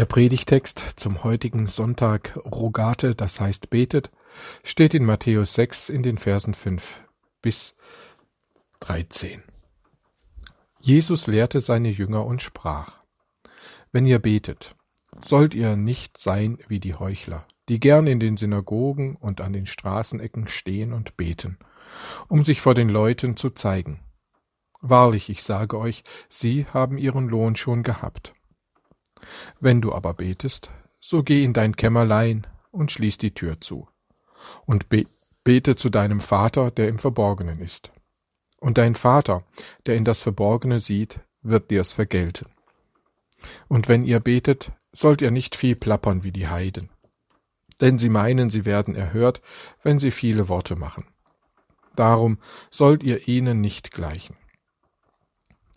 Der Predigtext zum heutigen Sonntag Rogate, das heißt betet, steht in Matthäus 6 in den Versen 5 bis 13. Jesus lehrte seine Jünger und sprach, Wenn ihr betet, sollt ihr nicht sein wie die Heuchler, die gern in den Synagogen und an den Straßenecken stehen und beten, um sich vor den Leuten zu zeigen. Wahrlich, ich sage euch, sie haben ihren Lohn schon gehabt. Wenn du aber betest, so geh in dein Kämmerlein und schließ die Tür zu. Und be bete zu deinem Vater, der im Verborgenen ist. Und dein Vater, der in das Verborgene sieht, wird dir's vergelten. Und wenn ihr betet, sollt ihr nicht viel plappern wie die Heiden. Denn sie meinen, sie werden erhört, wenn sie viele Worte machen. Darum sollt ihr ihnen nicht gleichen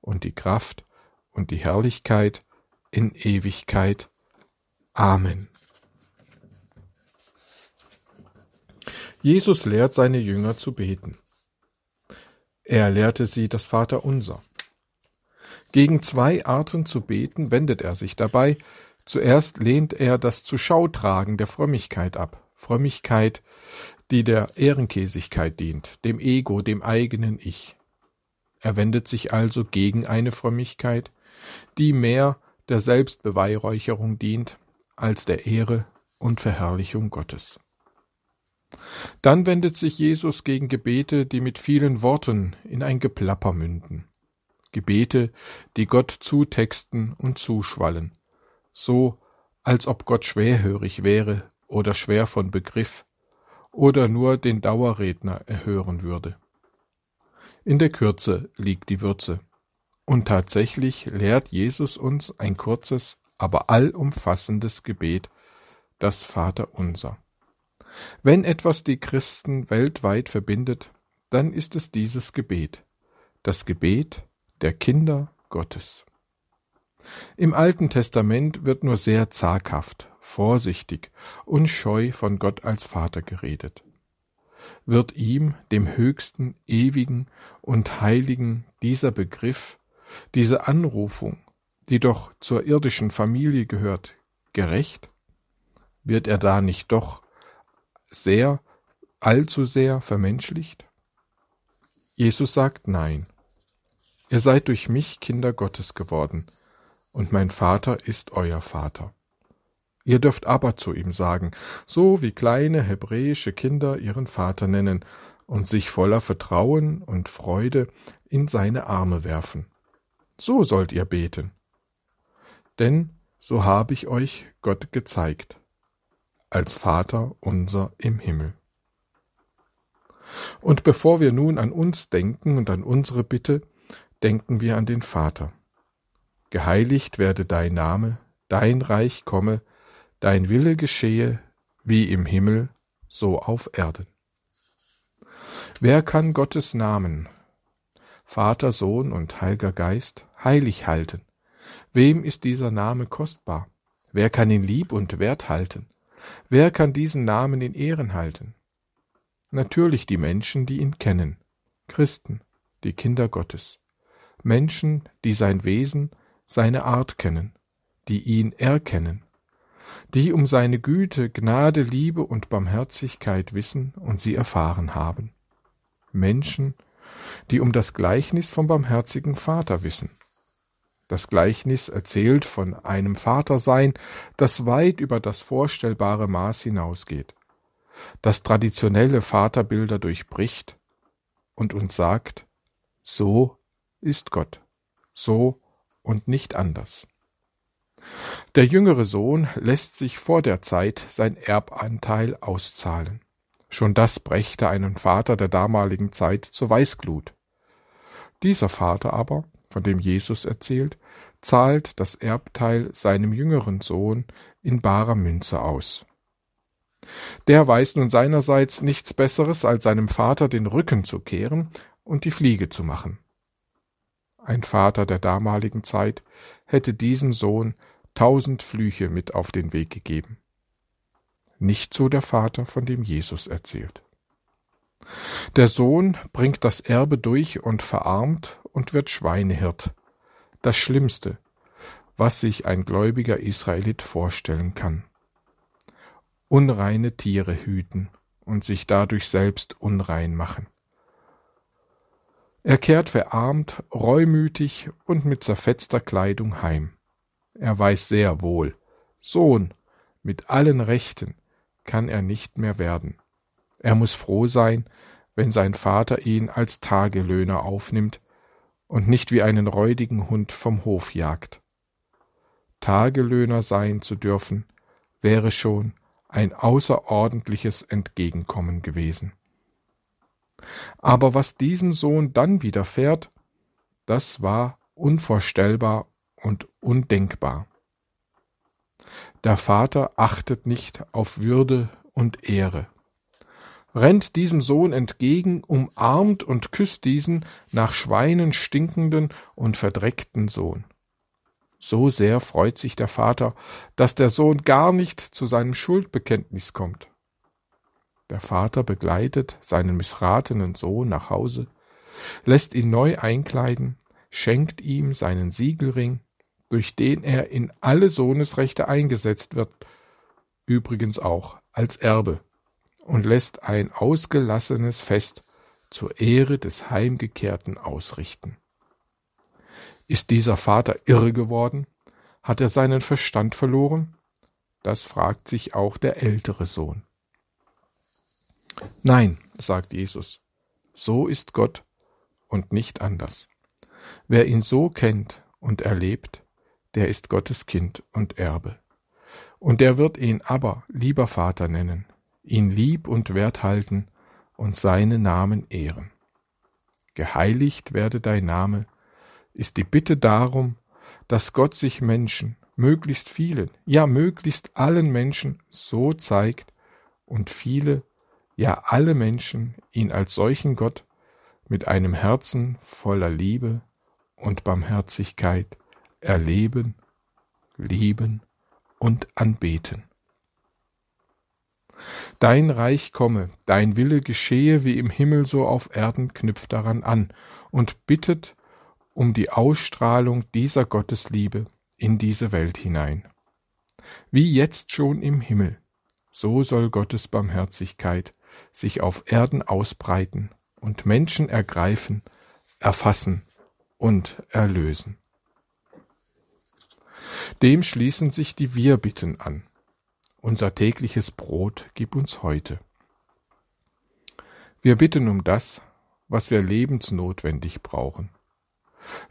und die Kraft und die Herrlichkeit in Ewigkeit. Amen. Jesus lehrt seine Jünger zu beten. Er lehrte sie das Vaterunser. Gegen zwei Arten zu beten wendet er sich dabei. Zuerst lehnt er das Zuschautragen der Frömmigkeit ab. Frömmigkeit, die der Ehrenkäsigkeit dient, dem Ego, dem eigenen Ich. Er wendet sich also gegen eine Frömmigkeit, die mehr der Selbstbeweihräucherung dient als der Ehre und Verherrlichung Gottes. Dann wendet sich Jesus gegen Gebete, die mit vielen Worten in ein Geplapper münden. Gebete, die Gott zutexten und zuschwallen, so als ob Gott schwerhörig wäre oder schwer von Begriff oder nur den Dauerredner erhören würde. In der Kürze liegt die Würze. Und tatsächlich lehrt Jesus uns ein kurzes, aber allumfassendes Gebet, das Vaterunser. Wenn etwas die Christen weltweit verbindet, dann ist es dieses Gebet, das Gebet der Kinder Gottes. Im Alten Testament wird nur sehr zaghaft, vorsichtig und scheu von Gott als Vater geredet wird ihm, dem Höchsten, Ewigen und Heiligen, dieser Begriff, diese Anrufung, die doch zur irdischen Familie gehört, gerecht? Wird er da nicht doch sehr, allzu sehr vermenschlicht? Jesus sagt Nein. Ihr seid durch mich Kinder Gottes geworden, und mein Vater ist euer Vater. Ihr dürft aber zu ihm sagen, so wie kleine hebräische Kinder ihren Vater nennen und sich voller Vertrauen und Freude in seine Arme werfen. So sollt ihr beten. Denn so habe ich euch Gott gezeigt, als Vater unser im Himmel. Und bevor wir nun an uns denken und an unsere Bitte, denken wir an den Vater. Geheiligt werde dein Name, dein Reich komme, Dein Wille geschehe, wie im Himmel, so auf Erden. Wer kann Gottes Namen, Vater, Sohn und Heiliger Geist, heilig halten? Wem ist dieser Name kostbar? Wer kann ihn lieb und wert halten? Wer kann diesen Namen in Ehren halten? Natürlich die Menschen, die ihn kennen, Christen, die Kinder Gottes, Menschen, die sein Wesen, seine Art kennen, die ihn erkennen, die um seine Güte, Gnade, Liebe und Barmherzigkeit wissen und sie erfahren haben. Menschen, die um das Gleichnis vom barmherzigen Vater wissen. Das Gleichnis erzählt von einem Vatersein, das weit über das vorstellbare Maß hinausgeht, das traditionelle Vaterbilder durchbricht und uns sagt, so ist Gott, so und nicht anders. Der jüngere Sohn lässt sich vor der Zeit sein Erbanteil auszahlen. Schon das brächte einen Vater der damaligen Zeit zur Weißglut. Dieser Vater aber, von dem Jesus erzählt, zahlt das Erbteil seinem jüngeren Sohn in barer Münze aus. Der weiß nun seinerseits nichts Besseres, als seinem Vater den Rücken zu kehren und die Fliege zu machen. Ein Vater der damaligen Zeit hätte diesem Sohn tausend Flüche mit auf den Weg gegeben. Nicht so der Vater, von dem Jesus erzählt. Der Sohn bringt das Erbe durch und verarmt und wird Schweinehirt. Das Schlimmste, was sich ein gläubiger Israelit vorstellen kann. Unreine Tiere hüten und sich dadurch selbst unrein machen. Er kehrt verarmt, reumütig und mit zerfetzter Kleidung heim. Er weiß sehr wohl, Sohn, mit allen Rechten kann er nicht mehr werden. Er muss froh sein, wenn sein Vater ihn als Tagelöhner aufnimmt und nicht wie einen räudigen Hund vom Hof jagt. Tagelöhner sein zu dürfen, wäre schon ein außerordentliches Entgegenkommen gewesen. Aber was diesem Sohn dann widerfährt, das war unvorstellbar und undenkbar. Der Vater achtet nicht auf Würde und Ehre, rennt diesem Sohn entgegen, umarmt und küsst diesen nach Schweinen stinkenden und verdreckten Sohn. So sehr freut sich der Vater, dass der Sohn gar nicht zu seinem Schuldbekenntnis kommt. Der Vater begleitet seinen missratenen Sohn nach Hause, lässt ihn neu einkleiden, schenkt ihm seinen Siegelring, durch den er in alle Sohnesrechte eingesetzt wird, übrigens auch als Erbe, und lässt ein ausgelassenes Fest zur Ehre des Heimgekehrten ausrichten. Ist dieser Vater irre geworden? Hat er seinen Verstand verloren? Das fragt sich auch der ältere Sohn. Nein, sagt Jesus, so ist Gott und nicht anders. Wer ihn so kennt und erlebt, der ist Gottes Kind und Erbe. Und er wird ihn aber lieber Vater nennen, ihn lieb und wert halten und seinen Namen ehren. Geheiligt werde dein Name, ist die Bitte darum, dass Gott sich Menschen, möglichst vielen, ja möglichst allen Menschen so zeigt und viele ja alle Menschen ihn als solchen Gott mit einem Herzen voller Liebe und Barmherzigkeit erleben, lieben und anbeten. Dein Reich komme, dein Wille geschehe wie im Himmel so auf Erden knüpft daran an und bittet um die Ausstrahlung dieser Gottesliebe in diese Welt hinein. Wie jetzt schon im Himmel, so soll Gottes Barmherzigkeit sich auf Erden ausbreiten und Menschen ergreifen, erfassen und erlösen. Dem schließen sich die Wir-Bitten an. Unser tägliches Brot gib uns heute. Wir bitten um das, was wir lebensnotwendig brauchen.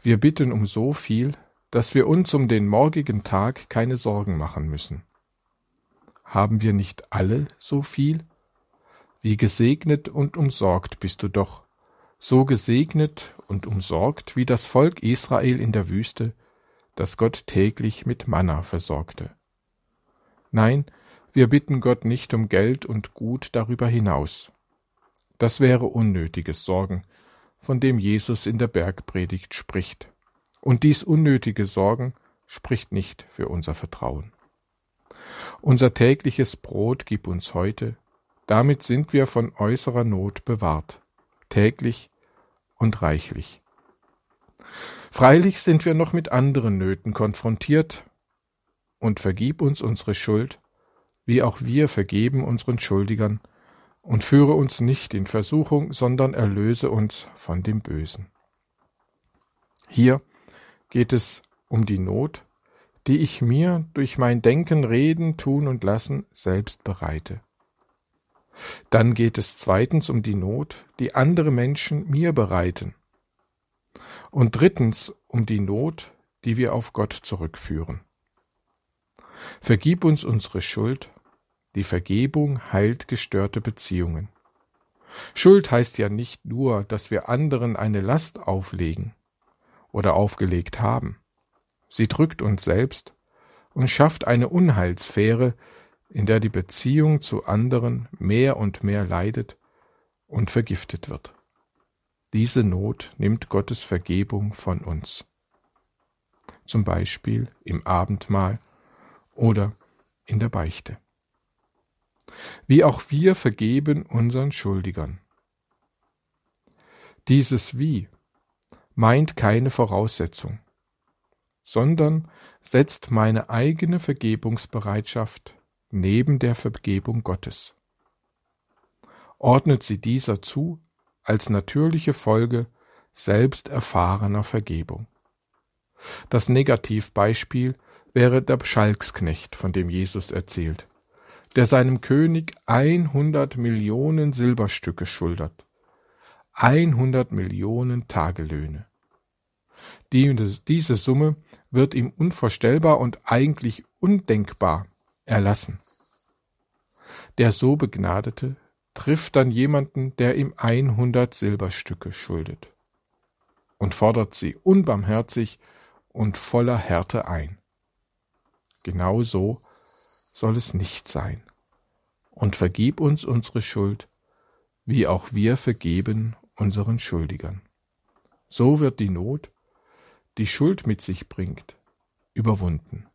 Wir bitten um so viel, dass wir uns um den morgigen Tag keine Sorgen machen müssen. Haben wir nicht alle so viel? Wie gesegnet und umsorgt bist du doch, so gesegnet und umsorgt wie das Volk Israel in der Wüste, das Gott täglich mit Manna versorgte. Nein, wir bitten Gott nicht um Geld und Gut darüber hinaus. Das wäre unnötiges Sorgen, von dem Jesus in der Bergpredigt spricht. Und dies unnötige Sorgen spricht nicht für unser Vertrauen. Unser tägliches Brot gib uns heute, damit sind wir von äußerer Not bewahrt, täglich und reichlich. Freilich sind wir noch mit anderen Nöten konfrontiert, und vergib uns unsere Schuld, wie auch wir vergeben unseren Schuldigern, und führe uns nicht in Versuchung, sondern erlöse uns von dem Bösen. Hier geht es um die Not, die ich mir durch mein Denken, Reden, Tun und Lassen selbst bereite. Dann geht es zweitens um die Not, die andere Menschen mir bereiten. Und drittens um die Not, die wir auf Gott zurückführen. Vergib uns unsere Schuld, die Vergebung heilt gestörte Beziehungen. Schuld heißt ja nicht nur, dass wir anderen eine Last auflegen oder aufgelegt haben. Sie drückt uns selbst und schafft eine Unheilsphäre, in der die Beziehung zu anderen mehr und mehr leidet und vergiftet wird. Diese Not nimmt Gottes Vergebung von uns. Zum Beispiel im Abendmahl oder in der Beichte. Wie auch wir vergeben unseren Schuldigern. Dieses Wie meint keine Voraussetzung, sondern setzt meine eigene Vergebungsbereitschaft neben der Vergebung Gottes. Ordnet sie dieser zu als natürliche Folge selbst erfahrener Vergebung. Das Negativbeispiel wäre der Schalksknecht, von dem Jesus erzählt, der seinem König 100 Millionen Silberstücke schuldet. 100 Millionen Tagelöhne. Die, diese Summe wird ihm unvorstellbar und eigentlich undenkbar erlassen. Der so Begnadete trifft dann jemanden, der ihm 100 Silberstücke schuldet und fordert sie unbarmherzig und voller Härte ein. Genau so soll es nicht sein. Und vergib uns unsere Schuld, wie auch wir vergeben unseren Schuldigern. So wird die Not, die Schuld mit sich bringt, überwunden.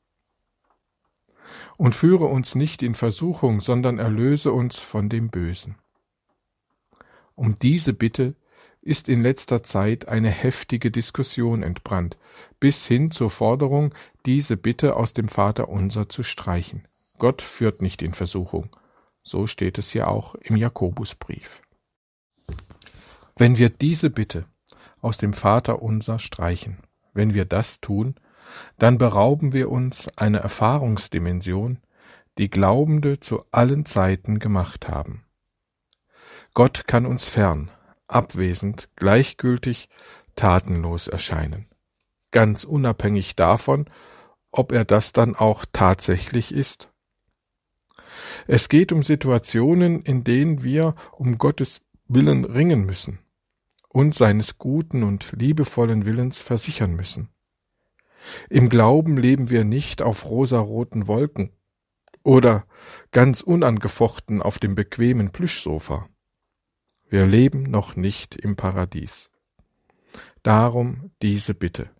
Und führe uns nicht in Versuchung, sondern erlöse uns von dem Bösen. Um diese Bitte ist in letzter Zeit eine heftige Diskussion entbrannt, bis hin zur Forderung, diese Bitte aus dem Vater unser zu streichen. Gott führt nicht in Versuchung. So steht es ja auch im Jakobusbrief. Wenn wir diese Bitte aus dem Vater unser streichen, wenn wir das tun, dann berauben wir uns einer Erfahrungsdimension, die Glaubende zu allen Zeiten gemacht haben. Gott kann uns fern, abwesend, gleichgültig, tatenlos erscheinen, ganz unabhängig davon, ob er das dann auch tatsächlich ist. Es geht um Situationen, in denen wir um Gottes Willen ringen müssen und seines guten und liebevollen Willens versichern müssen. Im Glauben leben wir nicht auf rosaroten Wolken oder ganz unangefochten auf dem bequemen Plüschsofa. Wir leben noch nicht im Paradies. Darum diese Bitte.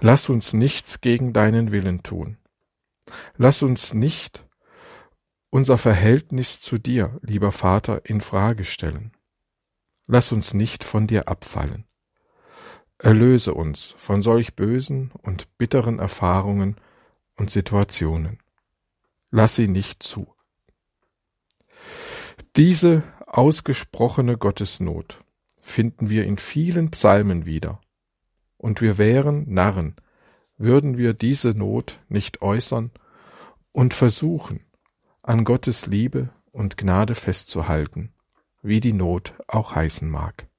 Lass uns nichts gegen deinen Willen tun. Lass uns nicht unser Verhältnis zu dir, lieber Vater, in Frage stellen. Lass uns nicht von dir abfallen. Erlöse uns von solch bösen und bitteren Erfahrungen und Situationen. Lass sie nicht zu. Diese ausgesprochene Gottesnot finden wir in vielen Psalmen wieder. Und wir wären Narren, würden wir diese Not nicht äußern und versuchen, an Gottes Liebe und Gnade festzuhalten, wie die Not auch heißen mag.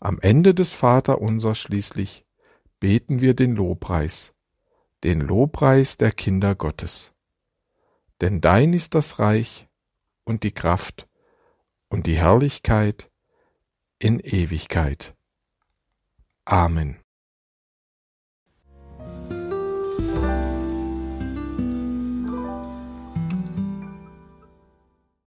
Am Ende des Vaterunser schließlich beten wir den Lobpreis, den Lobpreis der Kinder Gottes. Denn dein ist das Reich und die Kraft und die Herrlichkeit in Ewigkeit. Amen.